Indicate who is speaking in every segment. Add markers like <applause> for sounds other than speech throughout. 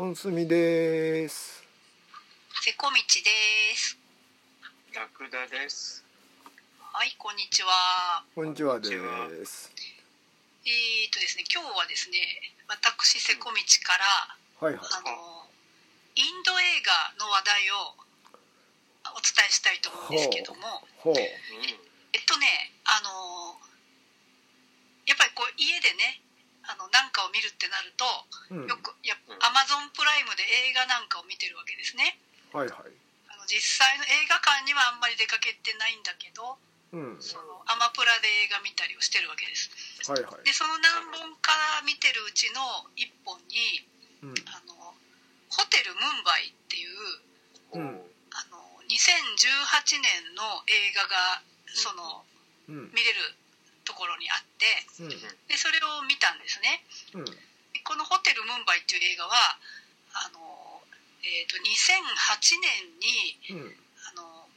Speaker 1: 本住です。
Speaker 2: せこみちです。
Speaker 3: ラクダです。
Speaker 2: はいこんにちは。
Speaker 1: こんにちはです。
Speaker 2: えーとですね今日はですね私せこみちから
Speaker 1: はいはい。
Speaker 2: あのインド映画の話題をお伝えしたいと思うんですけども。
Speaker 1: ほう。
Speaker 3: う。
Speaker 2: えっとねあのやっぱりこう家でねあのなんかを見るってなると
Speaker 1: うん。
Speaker 2: よくや
Speaker 3: うん。
Speaker 2: アマゾンプライムで映画なんかを見てるわけですね。
Speaker 1: はいはい。
Speaker 2: あの実際の映画館にはあんまり出かけてないんだけど
Speaker 1: うん。
Speaker 2: そのアマプラで映画見たりをしてるわけです。
Speaker 1: はいはい。
Speaker 2: でその何本か見てるうちの1本に
Speaker 1: うん。
Speaker 2: あのホテルムンバイっていう
Speaker 3: ん。
Speaker 1: うん。
Speaker 2: あの2018年の映画がその
Speaker 1: うん。
Speaker 2: 見れるところにあって
Speaker 1: うん。
Speaker 2: でそれを見たんですね。
Speaker 1: うん。
Speaker 2: でこの「ホテルムンバイ」っていう映画はあの、えー、と2008年に
Speaker 1: うん。
Speaker 2: あの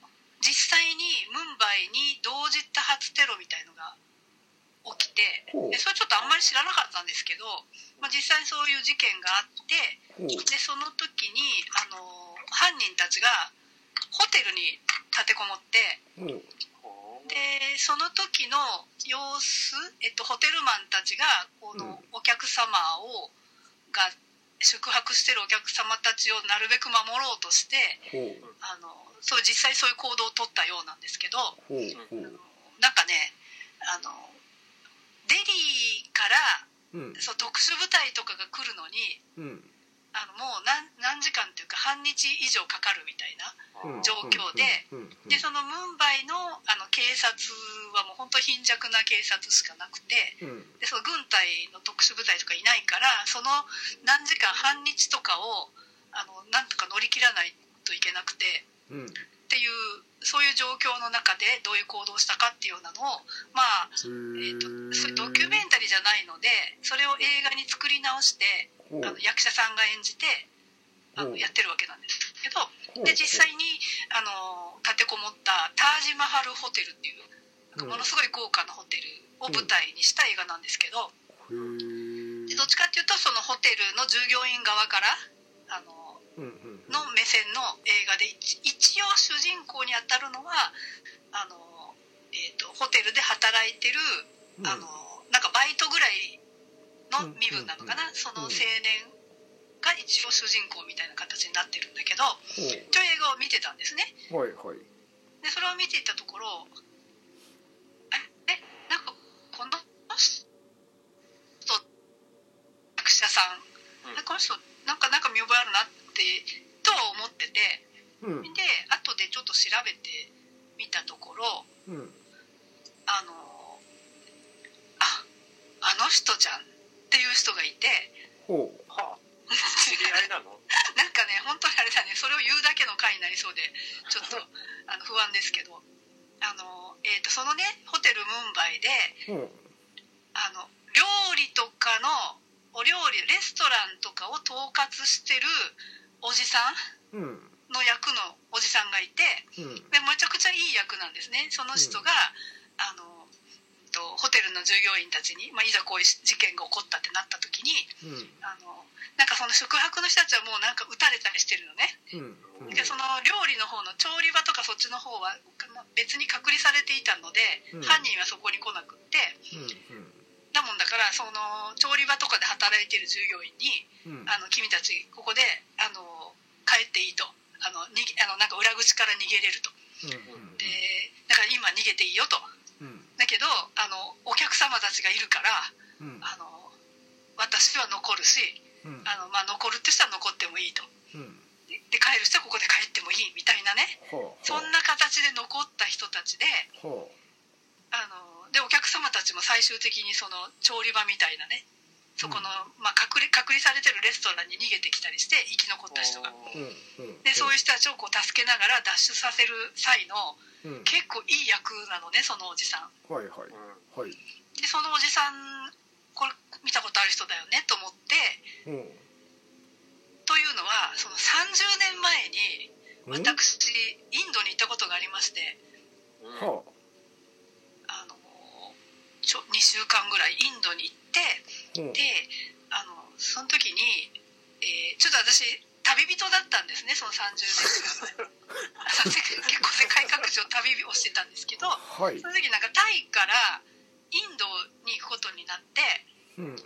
Speaker 2: 実際にムンバイに同時多発テロみたいのが起きてでそれちょっとあんまり知らなかったんですけど、まあ、実際にそういう事件があってでその時にあの犯人たちがホテルに立てこもってでその時の様子、えっと、ホテルマンたちがこのお客様をが宿泊してるお客様たちをなるべく守ろうとしてあのそう実際そういう行動を取ったようなんですけどなんかねあのデリーから
Speaker 1: うん。
Speaker 2: そう特殊部隊とかが来るのに
Speaker 1: うん
Speaker 2: あのもう何何時間っていうか半日以上かかるみたいな
Speaker 1: うん。
Speaker 2: 状況ででそのムンバイのあの警察はもう本当貧弱な警察しかなくて
Speaker 1: うん。
Speaker 2: でその軍隊の特殊部隊とかいないからその何時間半日とかをあのなんとか乗り切らないといけなくて
Speaker 1: うん。
Speaker 2: っていうそういう状況の中でどういう行動をしたかっていうようなのをまあえー、とそういうドキュメンタリーじゃないのでそれを映画に作り直してあの役者さんが演じてあのやってるわけなんですけどで実際にあの立てこもったタージマハルホテルっていうなんかものすごい豪華なホテルを舞台にした映画なんですけど
Speaker 1: へー。
Speaker 2: でどっちかっていうとそのホテルの従業員側からあの
Speaker 1: うんうん
Speaker 2: の目線の映画で一一応主人公に当たるのはあの、えー、とホテルで働いてる
Speaker 1: うん。
Speaker 2: あのなんかバイトぐらいの身分なのかな、
Speaker 1: うん
Speaker 2: その青
Speaker 1: うん
Speaker 2: 年が一応主人公みたいな形になってるんだけど
Speaker 1: ほ
Speaker 2: という映画を見てたんですね。
Speaker 1: うはいはい。
Speaker 2: でそれを見ていたところあえなんかこの人役者さん、
Speaker 3: うん。
Speaker 2: えこの人なんかなんか見覚えあるなってとは思ってて
Speaker 1: うん。
Speaker 2: で後でちょっと調べてみたところ
Speaker 1: うん。
Speaker 2: あのああの人じゃんっていう人がいて
Speaker 1: ほう。
Speaker 3: はあ。知り合いなの？<laughs>
Speaker 2: なんかね本当にあれだねそれを言うだけの回になりそうでちょっと <laughs> あの不安ですけど。あの、えー、とそのねホテルムンバイで
Speaker 1: ほう
Speaker 2: あの料理とかのお料理レストランとかを統括してるおじさん
Speaker 1: うん。
Speaker 2: の役のおじさんがいて
Speaker 1: うん。
Speaker 2: でめちゃくちゃいい役なんですね。その人が、あのとホテルの従業員たちに、まあ、いざこういう事件が起こったってなった時に
Speaker 1: うん。
Speaker 2: あのなんかその宿泊の人たちはもうなんか撃たれたりしてるのね。
Speaker 1: うん。うん。
Speaker 2: でその料理の方の調理場とかそっちの方は別に隔離されていたので、
Speaker 1: うん。
Speaker 2: 犯人はそこに来なくって。
Speaker 1: うん。
Speaker 2: だもんだからその調理場とかで働いてる従業員に
Speaker 1: うん。
Speaker 2: あの君たちここであの帰っていいと。あのにあのなんか裏口から逃げれると。
Speaker 1: うん。
Speaker 2: でだから今逃げていいよとけどあのお客様たちがいるから
Speaker 1: うん。
Speaker 2: あの私は残るし
Speaker 1: うん。
Speaker 2: あの、まあ、残るって人は残ってもいいと。
Speaker 1: うん。
Speaker 2: でで帰る人はここで帰ってもいいみたいなね。そんな形で残った人たちで
Speaker 1: ほ
Speaker 2: あのでお客様たちも最終的にその調理場みたいなねそこの、まあ、隔離隔離されてるレストランに逃げてきたりして生き残った人が。でそういう人たちをこう助けながら脱出させる際の
Speaker 1: うん。
Speaker 2: 結構いい役なのねそのおじさん。
Speaker 1: はいはい。
Speaker 3: うん
Speaker 1: はい。
Speaker 2: でそのおじさんこれ見たことある人だよねと思って。
Speaker 1: うん。
Speaker 2: というのはその30年前に
Speaker 1: うん。
Speaker 2: 私インドに行ったことがありまして。
Speaker 3: うん
Speaker 1: は
Speaker 2: あ。のちょ2週間ぐらいインドに行って
Speaker 1: あうん。
Speaker 2: であのその時に、えーちょっと私旅人だったんですねその30年間。<laughs> 結構世界各地を旅をしてたんですけど
Speaker 1: はい。
Speaker 2: その時なんかタイからインドに行くことになって
Speaker 1: うん。
Speaker 2: で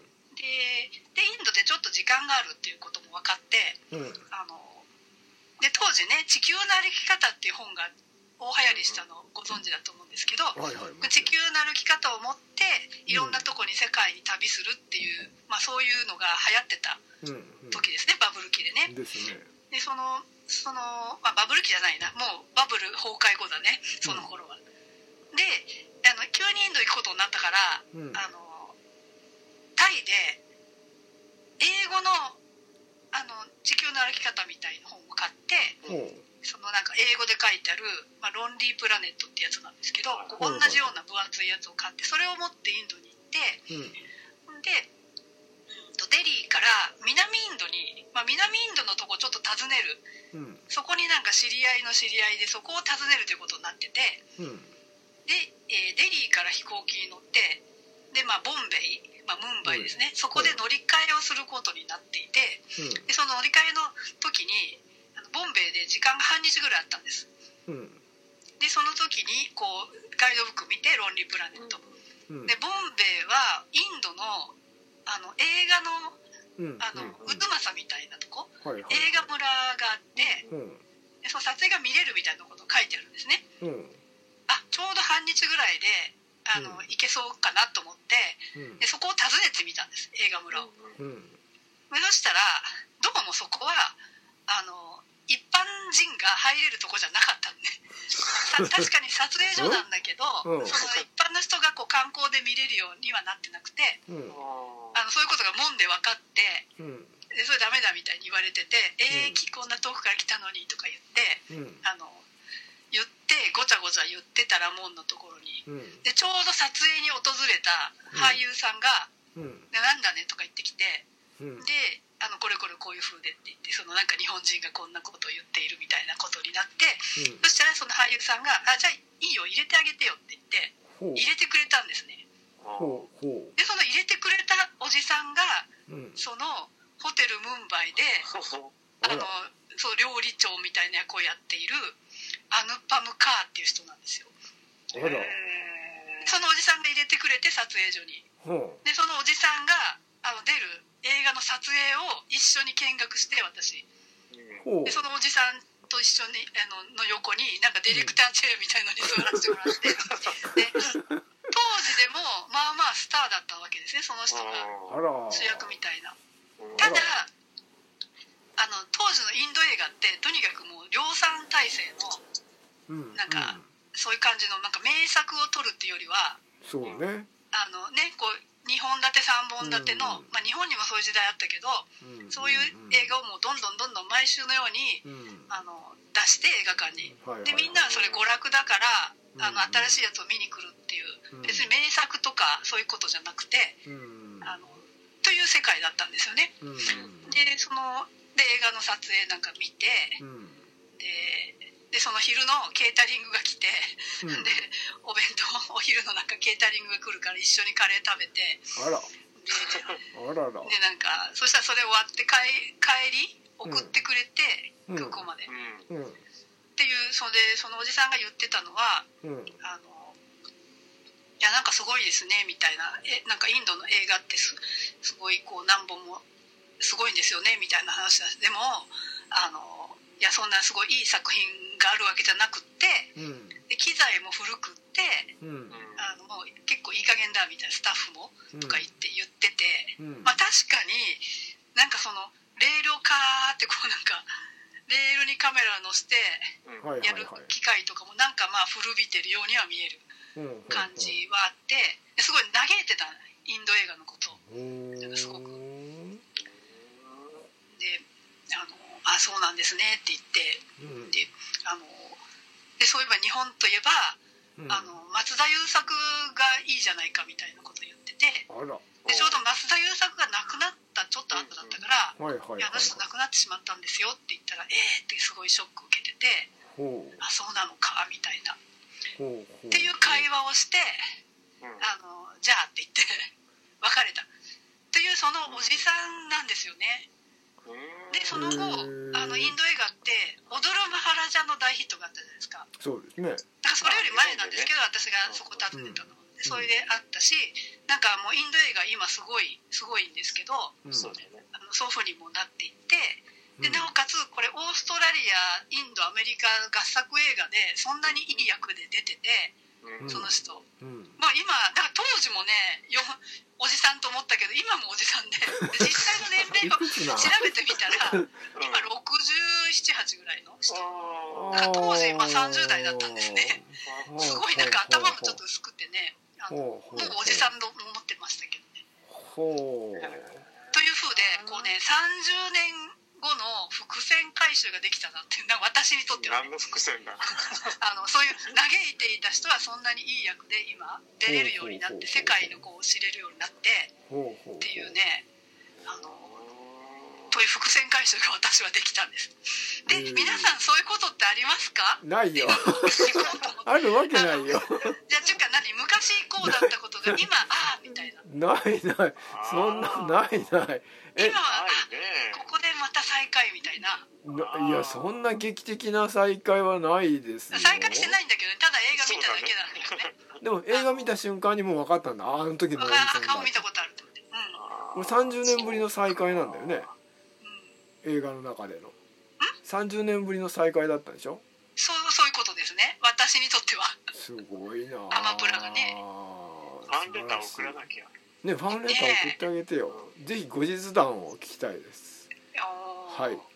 Speaker 2: でインドでちょっと時間があるっていうことも分かって
Speaker 1: うん。
Speaker 2: あので当時ね「地球の歩き方」っていう本が大流行りしたのをご存知だと思うんですけど
Speaker 1: はいはい
Speaker 2: 地球の歩き方を持っていろんなとこに世界に旅するっていう、まあ、そういうのが流行ってた
Speaker 1: うん
Speaker 2: 時ですねバブル期でね。
Speaker 1: うんですね。
Speaker 2: でそのその、まあ、バブル期じゃないなもうバブル崩壊後だねその頃は、であの急にインド行くことになったから
Speaker 1: うん。
Speaker 2: あのタイで英語のあの地球の歩き方みたいな本を買ってのなんか英語で書いてある「まあ、ロンリープラネット」ってやつなんですけど同じような分厚いやつを買ってそれを持ってインドに行って
Speaker 1: うん。
Speaker 2: でうんとデリーから南インドに、まあ、南インドのとこちょっと訪ねる。
Speaker 1: うん。
Speaker 2: そこになんか知り合いの知り合いでそこを訪ねるということになってて
Speaker 1: うん。
Speaker 2: で、えーデリーから飛行機に乗ってで、まあ、ボンベイ、まあ、ムンバイですね、そこで乗り換えをすることになっていてでその乗り換えの時にボンベイで時間が半日ぐらいあったんです。
Speaker 1: うん。うん
Speaker 2: でその時にこうガイドブック見て「ロンリープラネット」
Speaker 1: うん。
Speaker 2: でボンベイはインドのあの映画の
Speaker 1: うん。
Speaker 2: あの
Speaker 1: うん。
Speaker 2: ウズマサみたいなとこ？
Speaker 1: はいはい。
Speaker 2: 映画村があって
Speaker 1: うん。
Speaker 2: でその撮影が見れるみたいなことを書いてあるんですね。
Speaker 1: うん。
Speaker 2: あちょうど半日ぐらいであの、
Speaker 1: うん。
Speaker 2: 行けそうかなと思って
Speaker 1: うん。
Speaker 2: でそこを訪ねてみたんです映画村を。
Speaker 1: うん。
Speaker 2: でそしたらどうもそこはあの一般人が入れるとこじゃなかったんで。<laughs> さ確かに撮影所なんだけど、
Speaker 1: うん。
Speaker 2: その一般の人がこう観光で見れるようにはなってなくて
Speaker 1: うん。
Speaker 2: あのそういうことが門で分かって
Speaker 1: うん。
Speaker 2: でそれダメだみたいに言われてて「えー
Speaker 1: うん。
Speaker 2: きこんな遠くから来たのに」とか言って
Speaker 1: うん。
Speaker 2: あの言ってごちゃごちゃ言ってたら門のところに。
Speaker 1: うん。
Speaker 2: でちょうど撮影に訪れた俳優さんが
Speaker 1: うん「
Speaker 2: でなんだね」とか言ってきて
Speaker 1: うん。
Speaker 2: であのこれこれこういう風でって言ってそのなんか日本人がこんなことを言っているみたいなことになってそしたらその俳優さんが「あじゃあいいよ入れてあげてよ」って言って入れてくれたんですね。でその入れてくれたおじさんが
Speaker 1: ううん。
Speaker 2: そのホテルムンバイであのそう料理長みたいな役をやっているアヌパム・カーっていう人なんですよ。そのおじさんが入れてくれて撮影所に。
Speaker 1: ほ
Speaker 2: でそのおじさんがあの出る映画の撮影を一緒に見学して私。でそのおじさんと一緒にあのの横になんかディレクターチェアみたいのに座らせてもらって。<laughs> で当時でもまあまあスターだったわけですねその人が。主役みたいな。
Speaker 1: あ
Speaker 2: ただ
Speaker 1: ら
Speaker 2: あの当時のインド映画ってとにかくもう量産体制の
Speaker 1: うん。
Speaker 2: なんか
Speaker 1: うん。
Speaker 2: そういう感じのなんか名作を撮るっていうよりは
Speaker 1: そうね。
Speaker 2: あのねこう2本立て3本立ての、
Speaker 1: うん。
Speaker 2: まあ、日本にもそういう時代あったけど
Speaker 1: うん。
Speaker 2: そういう映画をもうどんどんどんどん毎週のように
Speaker 1: うん。
Speaker 2: あの出して映画館に。でみんなはそれ娯楽だから
Speaker 1: うん。
Speaker 2: あの新しいやつを見に来るっていう
Speaker 1: うん。
Speaker 2: 別に名作とかそういうことじゃなくて
Speaker 1: うん。
Speaker 2: あのという世界だったんですよね。
Speaker 1: うん。
Speaker 2: でそので映画の撮影なんか見て
Speaker 1: うん。
Speaker 2: ででその昼のケータリングが来て
Speaker 1: うん。
Speaker 2: でお弁当お昼のなんかケータリングが来るから一緒にカレー食べて
Speaker 1: あら。
Speaker 2: で
Speaker 1: あらら。
Speaker 2: でなんかそしたらそれ終わって帰帰り送ってくれて、
Speaker 1: うん。
Speaker 2: 空港まで、っ
Speaker 1: うん。
Speaker 2: ていうそれでそのおじさんが言ってたのは
Speaker 1: うん。
Speaker 2: あのいやなんかすごいですねみたいな。えなんかインドの映画ってすすごいこう何本もすごいんですよねみたいな話だ。でもあのいやそんなすごいいい作品があるわけじゃなくって
Speaker 1: うん。
Speaker 2: で機材も古くって
Speaker 1: うん。
Speaker 2: あのもう結構いい加減だみたいなスタッフも
Speaker 1: うん。
Speaker 2: とか言って言ってて、
Speaker 1: うん。
Speaker 2: まあ確かになんかそのレールをカーってこうなんかレールにカメラ乗せてやる
Speaker 1: はい
Speaker 2: 機械とかもなんかまあ古びてるようには見える
Speaker 1: うん
Speaker 2: 感じはあってですごい嘆いてたインド映画のこと。すごく。であのあそうなんですねって言って
Speaker 1: うん。
Speaker 2: であのでそういえば日本といえば、
Speaker 1: うん。
Speaker 2: あの松田優作がいいじゃないかみたいなことを言っててでちょうど松田優作が亡くなったちょっと後だったから「
Speaker 1: はいはいはい。
Speaker 2: いやあの人亡くなってしまったんですよ」って言ったら「ええー」ってすごいショック受けてて
Speaker 1: ほう「
Speaker 2: あそうなのか」みたいな。っていう会話をしてあのじゃあって言って <laughs> 別れた。というそのおじさんなんですよね。
Speaker 3: うん
Speaker 2: でその後あのインド映画って「踊るマハラジャ」の大ヒットがあったじゃないですか。
Speaker 1: そうですね。
Speaker 2: だからそれより前なんですけど私がそこ訪ねたのでそれであったしなんかもうインド映画今すごいすごいんですけど
Speaker 1: うん
Speaker 2: あの祖父にもなっていってで
Speaker 1: うん。
Speaker 2: なおかつこれオーストラリアインドアメリカ合作映画でそんなにいい役で出てて
Speaker 3: うん。
Speaker 2: その人、
Speaker 1: うん
Speaker 2: まあ今だから当時もねよおじさんと思ったけど今もおじさんでで <laughs> 実際の年
Speaker 1: い
Speaker 2: 齢を調べてみたら
Speaker 3: うん <laughs>
Speaker 2: 今678ぐらいの人。
Speaker 3: あ
Speaker 2: なんか当時まあ30代だったんですね。
Speaker 3: ー。<laughs>
Speaker 2: すごいなんか頭もちょっと薄くてねあのも
Speaker 1: ほう
Speaker 2: おじさんと思ってましたけどね。
Speaker 1: ほう。
Speaker 2: というふうでこうね30年後の伏線回収ができたなってな私にとってはね。
Speaker 3: 何の伏線だ。<laughs>
Speaker 2: あのそういう嘆いていた人はそんなにいい役で今出れるようになって世界のこう知れるようになってっていうねあのという伏線回収が私はできたんです。で
Speaker 1: うん。
Speaker 2: 皆さんそういうことってありますか？
Speaker 1: ないよ。あるわけないよ。
Speaker 2: じゃあちゅうか何昔こうだったことが今ああみたいな。
Speaker 1: ないない。そんなないない。え
Speaker 2: 今は
Speaker 3: ないね
Speaker 2: あここでまた再会みたいな。
Speaker 1: ないやそんな劇的な再会はないですよ。
Speaker 2: 再会してないんだけどねただ映画見ただけなんだけどね。
Speaker 1: でも映画見た瞬間にもう分かったんだああの時の
Speaker 2: あ
Speaker 1: さんだ
Speaker 2: あ顔見たことあるって
Speaker 1: これ30年ぶりの再会なんだよね。
Speaker 2: うん、うん、
Speaker 1: 映画の中での。30年ぶりの再会だったんでしょ？
Speaker 2: そうそういうことですね。私にとっては。
Speaker 1: すごいな
Speaker 2: アマプラがね。
Speaker 3: ファンレター送らなきゃ。
Speaker 1: ねファンレター送ってあげてよ。ぜひ後日談を聞きたいですはい